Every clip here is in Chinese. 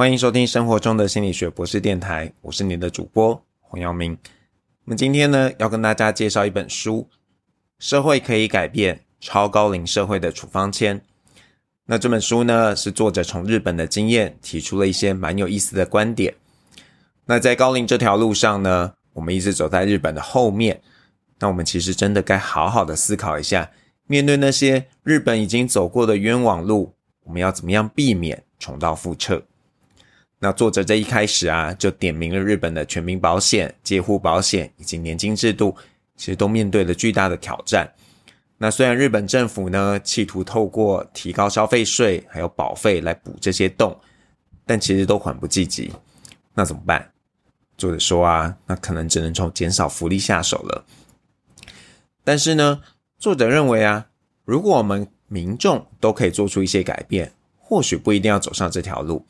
欢迎收听生活中的心理学博士电台，我是你的主播黄耀明。那么今天呢，要跟大家介绍一本书，《社会可以改变超高龄社会的处方签》。那这本书呢，是作者从日本的经验提出了一些蛮有意思的观点。那在高龄这条路上呢，我们一直走在日本的后面。那我们其实真的该好好的思考一下，面对那些日本已经走过的冤枉路，我们要怎么样避免重蹈覆辙？那作者这一开始啊，就点明了日本的全民保险、介护保险以及年金制度，其实都面对了巨大的挑战。那虽然日本政府呢，企图透过提高消费税还有保费来补这些洞，但其实都缓不济急。那怎么办？作者说啊，那可能只能从减少福利下手了。但是呢，作者认为啊，如果我们民众都可以做出一些改变，或许不一定要走上这条路。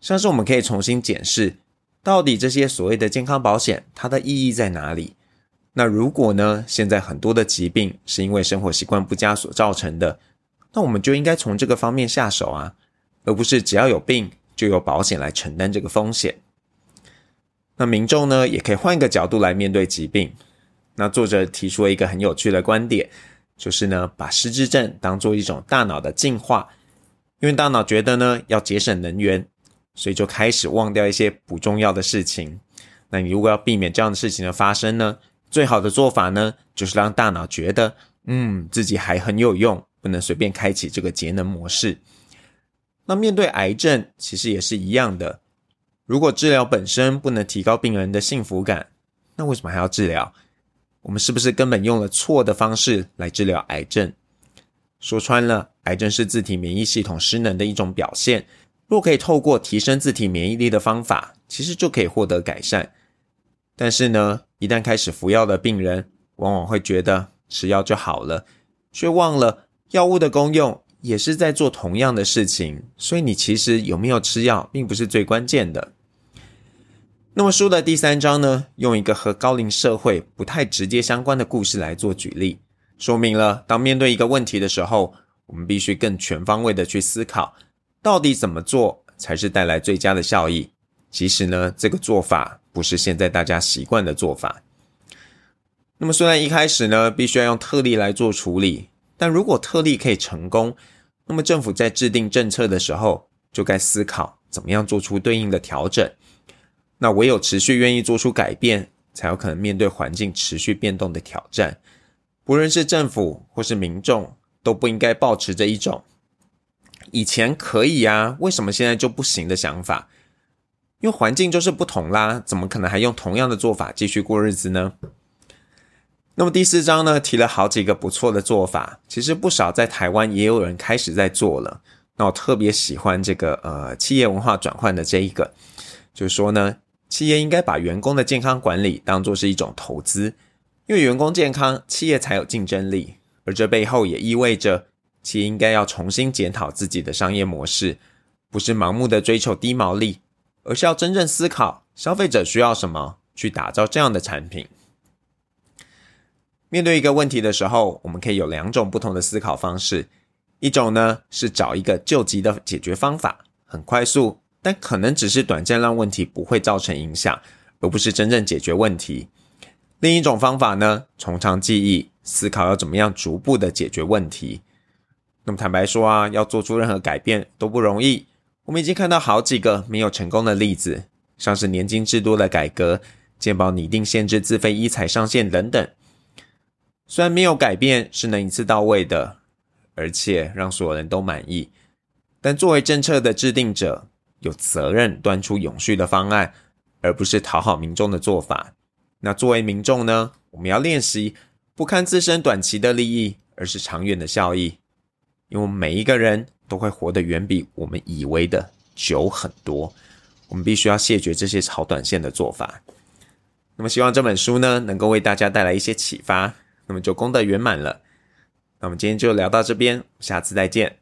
像是我们可以重新检视，到底这些所谓的健康保险它的意义在哪里？那如果呢，现在很多的疾病是因为生活习惯不佳所造成的，那我们就应该从这个方面下手啊，而不是只要有病就有保险来承担这个风险。那民众呢，也可以换一个角度来面对疾病。那作者提出了一个很有趣的观点，就是呢，把失智症当做一种大脑的进化，因为大脑觉得呢要节省能源，所以就开始忘掉一些不重要的事情。那你如果要避免这样的事情的发生呢，最好的做法呢，就是让大脑觉得，嗯，自己还很有用，不能随便开启这个节能模式。那面对癌症，其实也是一样的，如果治疗本身不能提高病人的幸福感，那为什么还要治疗？我们是不是根本用了错的方式来治疗癌症？说穿了，癌症是自体免疫系统失能的一种表现。若可以透过提升自体免疫力的方法，其实就可以获得改善。但是呢，一旦开始服药的病人，往往会觉得吃药就好了，却忘了药物的功用也是在做同样的事情。所以你其实有没有吃药，并不是最关键的。那么书的第三章呢，用一个和高龄社会不太直接相关的故事来做举例，说明了当面对一个问题的时候，我们必须更全方位的去思考，到底怎么做才是带来最佳的效益。其实呢，这个做法不是现在大家习惯的做法。那么虽然一开始呢，必须要用特例来做处理，但如果特例可以成功，那么政府在制定政策的时候，就该思考怎么样做出对应的调整。那唯有持续愿意做出改变，才有可能面对环境持续变动的挑战。不论是政府或是民众，都不应该抱持着一种以前可以啊，为什么现在就不行的想法。因为环境就是不同啦，怎么可能还用同样的做法继续过日子呢？那么第四章呢，提了好几个不错的做法，其实不少在台湾也有人开始在做了。那我特别喜欢这个呃企业文化转换的这一个，就是说呢。企业应该把员工的健康管理当作是一种投资，因为员工健康，企业才有竞争力。而这背后也意味着，其应该要重新检讨自己的商业模式，不是盲目的追求低毛利，而是要真正思考消费者需要什么，去打造这样的产品。面对一个问题的时候，我们可以有两种不同的思考方式，一种呢是找一个救急的解决方法，很快速。但可能只是短暂让问题不会造成影响，而不是真正解决问题。另一种方法呢，从长计议，思考要怎么样逐步的解决问题。那么坦白说啊，要做出任何改变都不容易。我们已经看到好几个没有成功的例子，像是年金制度的改革、健保拟定限制自费医财上限等等。虽然没有改变是能一次到位的，而且让所有人都满意，但作为政策的制定者，有责任端出永续的方案，而不是讨好民众的做法。那作为民众呢，我们要练习不看自身短期的利益，而是长远的效益。因为每一个人都会活得远比我们以为的久很多。我们必须要谢绝这些炒短线的做法。那么，希望这本书呢，能够为大家带来一些启发。那么就功德圆满了。那我们今天就聊到这边，下次再见。